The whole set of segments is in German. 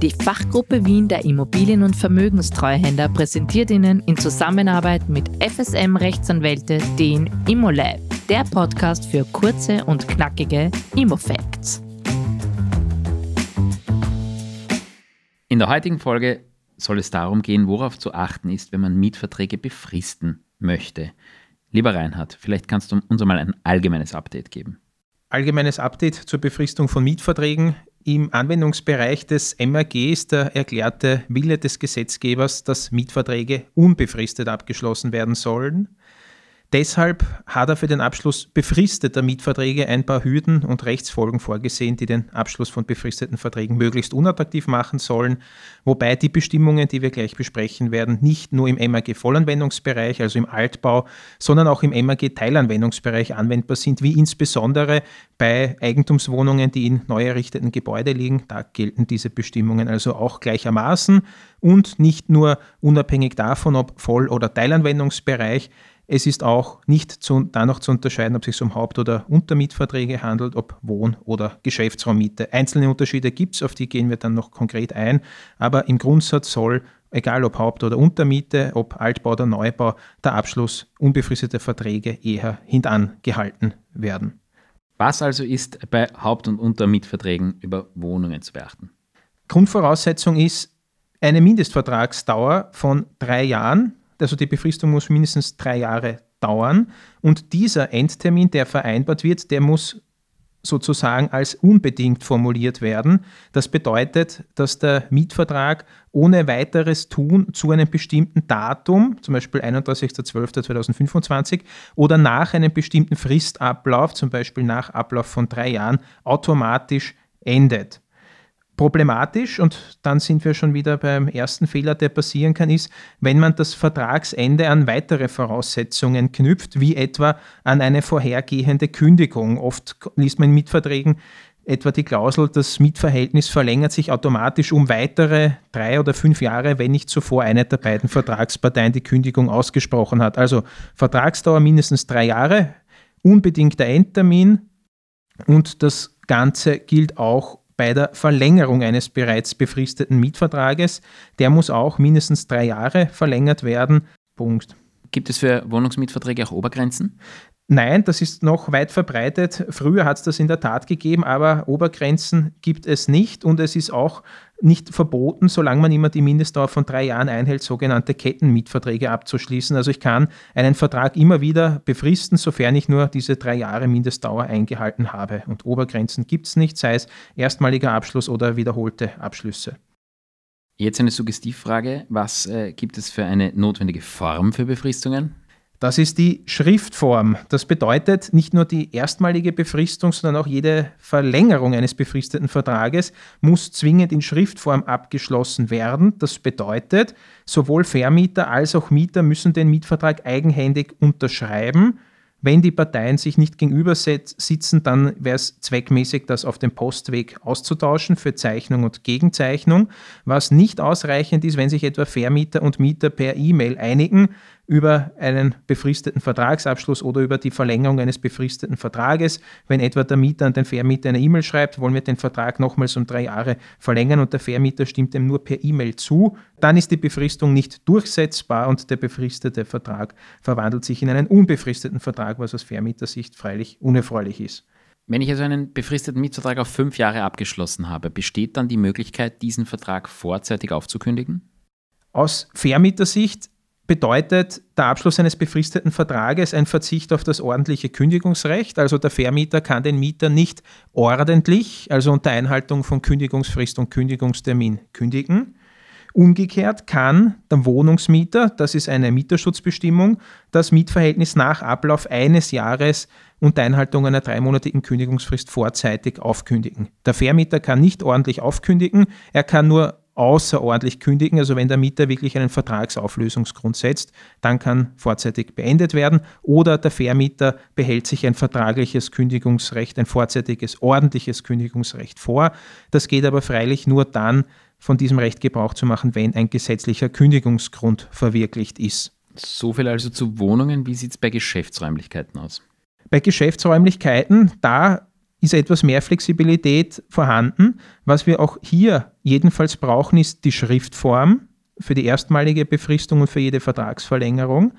Die Fachgruppe Wien der Immobilien- und Vermögenstreuhänder präsentiert Ihnen in Zusammenarbeit mit FSM Rechtsanwälte den Immolab, der Podcast für kurze und knackige Immofacts. In der heutigen Folge soll es darum gehen, worauf zu achten ist, wenn man Mietverträge befristen möchte. Lieber Reinhard, vielleicht kannst du uns einmal ein allgemeines Update geben. Allgemeines Update zur Befristung von Mietverträgen. Im Anwendungsbereich des MAG ist der erklärte Wille des Gesetzgebers, dass Mietverträge unbefristet abgeschlossen werden sollen. Deshalb hat er für den Abschluss befristeter Mietverträge ein paar Hürden und Rechtsfolgen vorgesehen, die den Abschluss von befristeten Verträgen möglichst unattraktiv machen sollen, wobei die Bestimmungen, die wir gleich besprechen werden, nicht nur im MAG Vollanwendungsbereich, also im Altbau, sondern auch im MAG Teilanwendungsbereich anwendbar sind, wie insbesondere bei Eigentumswohnungen, die in neu errichteten Gebäuden liegen. Da gelten diese Bestimmungen also auch gleichermaßen und nicht nur unabhängig davon, ob Voll- oder Teilanwendungsbereich, es ist auch nicht zu, danach zu unterscheiden, ob es sich um Haupt- oder Untermietverträge handelt, ob Wohn- oder Geschäftsraummiete. Einzelne Unterschiede gibt es, auf die gehen wir dann noch konkret ein, aber im Grundsatz soll, egal ob Haupt- oder Untermiete, ob Altbau oder Neubau, der Abschluss unbefristeter Verträge eher hintangehalten werden. Was also ist bei Haupt- und Untermietverträgen über Wohnungen zu beachten? Grundvoraussetzung ist eine Mindestvertragsdauer von drei Jahren also die Befristung muss mindestens drei Jahre dauern. Und dieser Endtermin, der vereinbart wird, der muss sozusagen als unbedingt formuliert werden. Das bedeutet, dass der Mietvertrag ohne weiteres Tun zu einem bestimmten Datum, zum Beispiel 31.12.2025, oder nach einem bestimmten Fristablauf, zum Beispiel nach Ablauf von drei Jahren, automatisch endet. Problematisch, und dann sind wir schon wieder beim ersten Fehler, der passieren kann, ist, wenn man das Vertragsende an weitere Voraussetzungen knüpft, wie etwa an eine vorhergehende Kündigung. Oft liest man in Mietverträgen etwa die Klausel, das Mietverhältnis verlängert sich automatisch um weitere drei oder fünf Jahre, wenn nicht zuvor eine der beiden Vertragsparteien die Kündigung ausgesprochen hat. Also Vertragsdauer mindestens drei Jahre, unbedingter Endtermin und das Ganze gilt auch bei der Verlängerung eines bereits befristeten Mietvertrages. Der muss auch mindestens drei Jahre verlängert werden. Punkt. Gibt es für Wohnungsmietverträge auch Obergrenzen? Nein, das ist noch weit verbreitet. Früher hat es das in der Tat gegeben, aber Obergrenzen gibt es nicht und es ist auch nicht verboten, solange man immer die Mindestdauer von drei Jahren einhält, sogenannte Kettenmietverträge abzuschließen. Also ich kann einen Vertrag immer wieder befristen, sofern ich nur diese drei Jahre Mindestdauer eingehalten habe. Und Obergrenzen gibt es nicht, sei es erstmaliger Abschluss oder wiederholte Abschlüsse. Jetzt eine Suggestivfrage. Was äh, gibt es für eine notwendige Form für Befristungen? Das ist die Schriftform. Das bedeutet nicht nur die erstmalige Befristung, sondern auch jede Verlängerung eines befristeten Vertrages muss zwingend in Schriftform abgeschlossen werden. Das bedeutet, sowohl Vermieter als auch Mieter müssen den Mietvertrag eigenhändig unterschreiben. Wenn die Parteien sich nicht gegenüber sitzen, dann wäre es zweckmäßig, das auf dem Postweg auszutauschen für Zeichnung und Gegenzeichnung. Was nicht ausreichend ist, wenn sich etwa Vermieter und Mieter per E-Mail einigen, über einen befristeten Vertragsabschluss oder über die Verlängerung eines befristeten Vertrages. Wenn etwa der Mieter an den Vermieter eine E-Mail schreibt, wollen wir den Vertrag nochmals um drei Jahre verlängern und der Vermieter stimmt dem nur per E-Mail zu, dann ist die Befristung nicht durchsetzbar und der befristete Vertrag verwandelt sich in einen unbefristeten Vertrag, was aus Vermietersicht freilich unerfreulich ist. Wenn ich also einen befristeten Mietvertrag auf fünf Jahre abgeschlossen habe, besteht dann die Möglichkeit, diesen Vertrag vorzeitig aufzukündigen? Aus Vermietersicht bedeutet der Abschluss eines befristeten Vertrages ein Verzicht auf das ordentliche Kündigungsrecht. Also der Vermieter kann den Mieter nicht ordentlich, also unter Einhaltung von Kündigungsfrist und Kündigungstermin kündigen. Umgekehrt kann der Wohnungsmieter, das ist eine Mieterschutzbestimmung, das Mietverhältnis nach Ablauf eines Jahres unter Einhaltung einer dreimonatigen Kündigungsfrist vorzeitig aufkündigen. Der Vermieter kann nicht ordentlich aufkündigen, er kann nur außerordentlich kündigen. Also wenn der Mieter wirklich einen Vertragsauflösungsgrund setzt, dann kann vorzeitig beendet werden. Oder der Vermieter behält sich ein vertragliches Kündigungsrecht, ein vorzeitiges, ordentliches Kündigungsrecht vor. Das geht aber freilich nur dann, von diesem Recht Gebrauch zu machen, wenn ein gesetzlicher Kündigungsgrund verwirklicht ist. So viel also zu Wohnungen. Wie sieht es bei Geschäftsräumlichkeiten aus? Bei Geschäftsräumlichkeiten, da ist etwas mehr Flexibilität vorhanden. Was wir auch hier jedenfalls brauchen, ist die Schriftform für die erstmalige Befristung und für jede Vertragsverlängerung.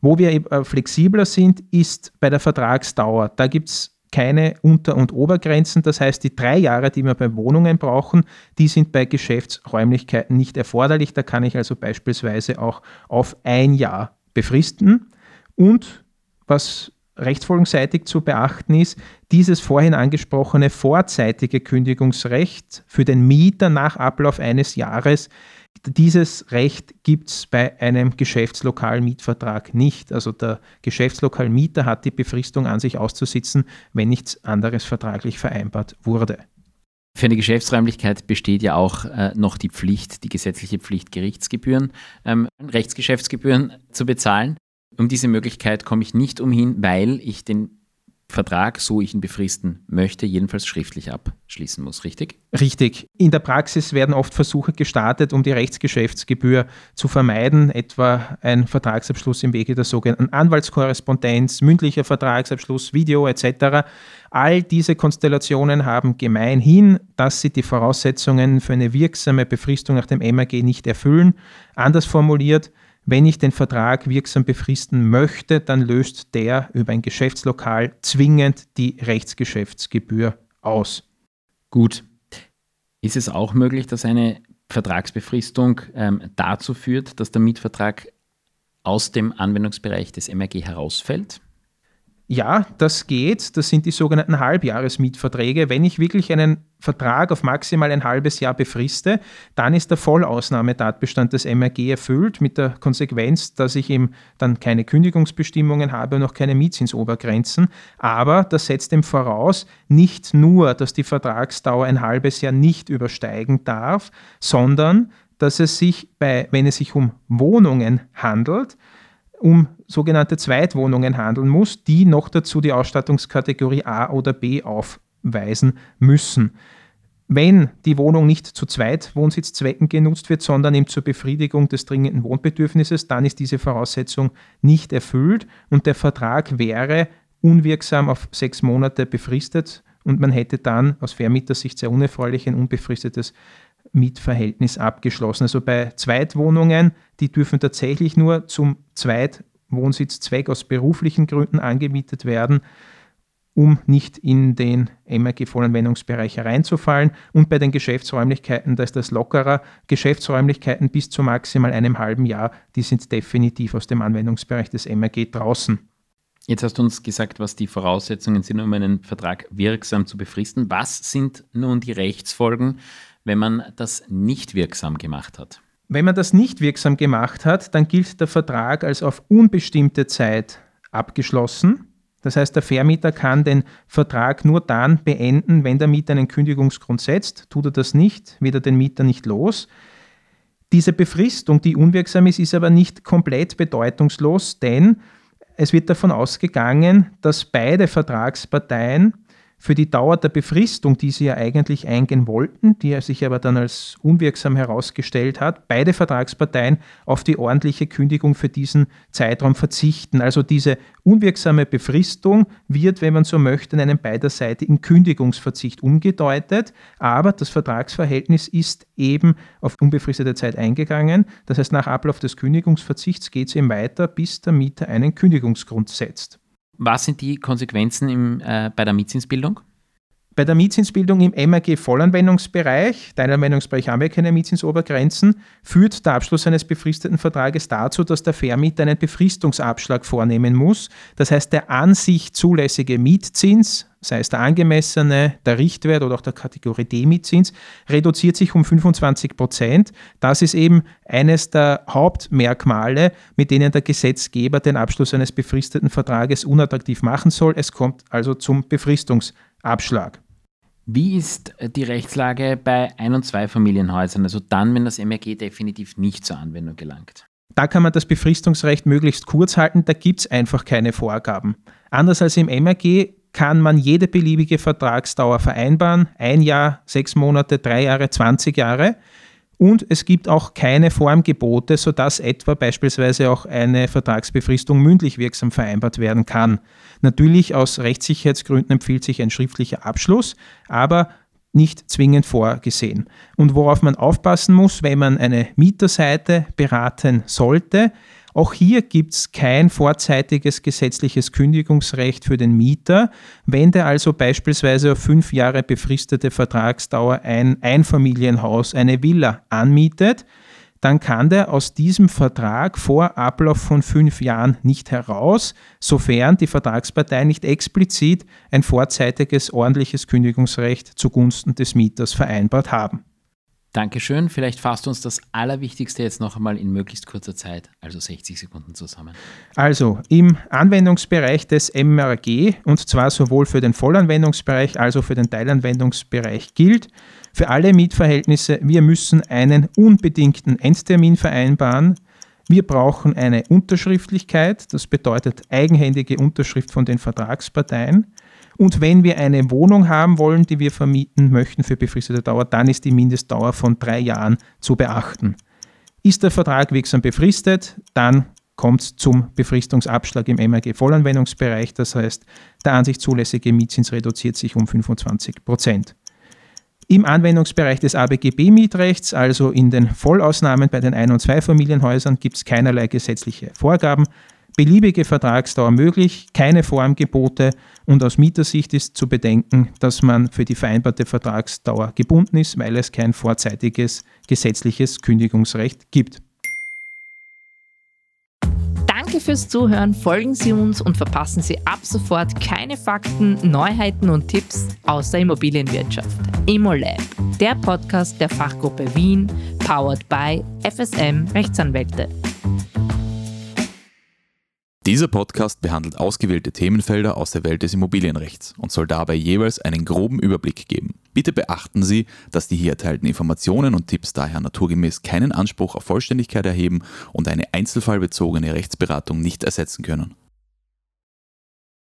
Wo wir äh, flexibler sind, ist bei der Vertragsdauer. Da gibt es keine Unter- und Obergrenzen. Das heißt, die drei Jahre, die wir bei Wohnungen brauchen, die sind bei Geschäftsräumlichkeiten nicht erforderlich. Da kann ich also beispielsweise auch auf ein Jahr befristen. Und was rechtsfolgenseitig zu beachten ist, dieses vorhin angesprochene vorzeitige Kündigungsrecht für den Mieter nach Ablauf eines Jahres dieses Recht gibt es bei einem Geschäftslokalmietvertrag nicht. Also der Geschäftslokalmieter hat die Befristung an sich auszusitzen, wenn nichts anderes vertraglich vereinbart wurde. Für eine Geschäftsräumlichkeit besteht ja auch äh, noch die Pflicht, die gesetzliche Pflicht, Gerichtsgebühren, ähm, Rechtsgeschäftsgebühren zu bezahlen. Um diese Möglichkeit komme ich nicht umhin, weil ich den Vertrag, so ich ihn befristen möchte, jedenfalls schriftlich abschließen muss, richtig? Richtig. In der Praxis werden oft Versuche gestartet, um die Rechtsgeschäftsgebühr zu vermeiden, etwa ein Vertragsabschluss im Wege der sogenannten Anwaltskorrespondenz, mündlicher Vertragsabschluss, Video etc. All diese Konstellationen haben gemeinhin, dass sie die Voraussetzungen für eine wirksame Befristung nach dem MAG nicht erfüllen. Anders formuliert, wenn ich den Vertrag wirksam befristen möchte, dann löst der über ein Geschäftslokal zwingend die Rechtsgeschäftsgebühr aus. Gut. Ist es auch möglich, dass eine Vertragsbefristung ähm, dazu führt, dass der Mietvertrag aus dem Anwendungsbereich des MRG herausfällt? Ja, das geht. Das sind die sogenannten Halbjahresmietverträge. Wenn ich wirklich einen Vertrag auf maximal ein halbes Jahr befriste, dann ist der Vollausnahmetatbestand des MRG erfüllt, mit der Konsequenz, dass ich eben dann keine Kündigungsbestimmungen habe und auch keine Mietzinsobergrenzen. Aber das setzt dem voraus, nicht nur, dass die Vertragsdauer ein halbes Jahr nicht übersteigen darf, sondern dass es sich bei, wenn es sich um Wohnungen handelt, um sogenannte Zweitwohnungen handeln muss, die noch dazu die Ausstattungskategorie A oder B aufweisen müssen. Wenn die Wohnung nicht zu Zweitwohnsitzzwecken genutzt wird, sondern eben zur Befriedigung des dringenden Wohnbedürfnisses, dann ist diese Voraussetzung nicht erfüllt und der Vertrag wäre unwirksam auf sechs Monate befristet und man hätte dann aus Vermietersicht sehr unerfreulich ein unbefristetes Mietverhältnis abgeschlossen. Also bei Zweitwohnungen, die dürfen tatsächlich nur zum Zweitwohnsitzzweck aus beruflichen Gründen angemietet werden, um nicht in den MRG-Vollanwendungsbereich hereinzufallen. Und bei den Geschäftsräumlichkeiten, da ist das lockerer. Geschäftsräumlichkeiten bis zu maximal einem halben Jahr, die sind definitiv aus dem Anwendungsbereich des MRG draußen. Jetzt hast du uns gesagt, was die Voraussetzungen sind, um einen Vertrag wirksam zu befristen. Was sind nun die Rechtsfolgen, wenn man das nicht wirksam gemacht hat? Wenn man das nicht wirksam gemacht hat, dann gilt der Vertrag als auf unbestimmte Zeit abgeschlossen. Das heißt, der Vermieter kann den Vertrag nur dann beenden, wenn der Mieter einen Kündigungsgrund setzt. Tut er das nicht, wird er den Mieter nicht los. Diese Befristung, die unwirksam ist, ist aber nicht komplett bedeutungslos, denn es wird davon ausgegangen, dass beide Vertragsparteien für die Dauer der Befristung, die sie ja eigentlich eingehen wollten, die sich aber dann als unwirksam herausgestellt hat, beide Vertragsparteien auf die ordentliche Kündigung für diesen Zeitraum verzichten. Also diese unwirksame Befristung wird, wenn man so möchte, in einem beiderseitigen Kündigungsverzicht umgedeutet, aber das Vertragsverhältnis ist eben auf unbefristete Zeit eingegangen. Das heißt, nach Ablauf des Kündigungsverzichts geht es eben weiter, bis der Mieter einen Kündigungsgrund setzt. Was sind die Konsequenzen im, äh, bei der Mietzinsbildung? Bei der Mietzinsbildung im MAG-Vollanwendungsbereich, Teilanwendungsbereich haben wir keine Mietzinsobergrenzen, führt der Abschluss eines befristeten Vertrages dazu, dass der Vermieter einen Befristungsabschlag vornehmen muss. Das heißt, der an sich zulässige Mietzins, sei es der angemessene, der Richtwert oder auch der Kategorie D-Mietzins, reduziert sich um 25 Prozent. Das ist eben eines der Hauptmerkmale, mit denen der Gesetzgeber den Abschluss eines befristeten Vertrages unattraktiv machen soll. Es kommt also zum Befristungsabschlag. Abschlag. Wie ist die Rechtslage bei Ein- und Zweifamilienhäusern, also dann, wenn das MRG definitiv nicht zur Anwendung gelangt? Da kann man das Befristungsrecht möglichst kurz halten, da gibt es einfach keine Vorgaben. Anders als im MRG kann man jede beliebige Vertragsdauer vereinbaren, ein Jahr, sechs Monate, drei Jahre, 20 Jahre. Und es gibt auch keine Formgebote, sodass etwa beispielsweise auch eine Vertragsbefristung mündlich wirksam vereinbart werden kann. Natürlich aus Rechtssicherheitsgründen empfiehlt sich ein schriftlicher Abschluss, aber nicht zwingend vorgesehen. Und worauf man aufpassen muss, wenn man eine Mieterseite beraten sollte, auch hier gibt es kein vorzeitiges gesetzliches Kündigungsrecht für den Mieter. Wenn der also beispielsweise auf fünf Jahre befristete Vertragsdauer ein Einfamilienhaus, eine Villa anmietet, dann kann der aus diesem Vertrag vor Ablauf von fünf Jahren nicht heraus, sofern die Vertragspartei nicht explizit ein vorzeitiges ordentliches Kündigungsrecht zugunsten des Mieters vereinbart haben. Dankeschön. Vielleicht fasst uns das Allerwichtigste jetzt noch einmal in möglichst kurzer Zeit, also 60 Sekunden zusammen. Also im Anwendungsbereich des MRG, und zwar sowohl für den Vollanwendungsbereich als auch für den Teilanwendungsbereich gilt, für alle Mietverhältnisse, wir müssen einen unbedingten Endtermin vereinbaren. Wir brauchen eine Unterschriftlichkeit, das bedeutet eigenhändige Unterschrift von den Vertragsparteien. Und wenn wir eine Wohnung haben wollen, die wir vermieten möchten für befristete Dauer, dann ist die Mindestdauer von drei Jahren zu beachten. Ist der Vertrag wirksam befristet, dann kommt es zum Befristungsabschlag im MRG-Vollanwendungsbereich. Das heißt, der an sich zulässige Mietzins reduziert sich um 25 Prozent. Im Anwendungsbereich des ABGB-Mietrechts, also in den Vollausnahmen bei den Ein- und Zweifamilienhäusern, gibt es keinerlei gesetzliche Vorgaben beliebige Vertragsdauer möglich, keine Formgebote und aus Mietersicht ist zu bedenken, dass man für die vereinbarte Vertragsdauer gebunden ist, weil es kein vorzeitiges gesetzliches Kündigungsrecht gibt. Danke fürs Zuhören, folgen Sie uns und verpassen Sie ab sofort keine Fakten, Neuheiten und Tipps aus der Immobilienwirtschaft. ImmoLab, der Podcast der Fachgruppe Wien, powered by FSM Rechtsanwälte. Dieser Podcast behandelt ausgewählte Themenfelder aus der Welt des Immobilienrechts und soll dabei jeweils einen groben Überblick geben. Bitte beachten Sie, dass die hier erteilten Informationen und Tipps daher naturgemäß keinen Anspruch auf Vollständigkeit erheben und eine einzelfallbezogene Rechtsberatung nicht ersetzen können.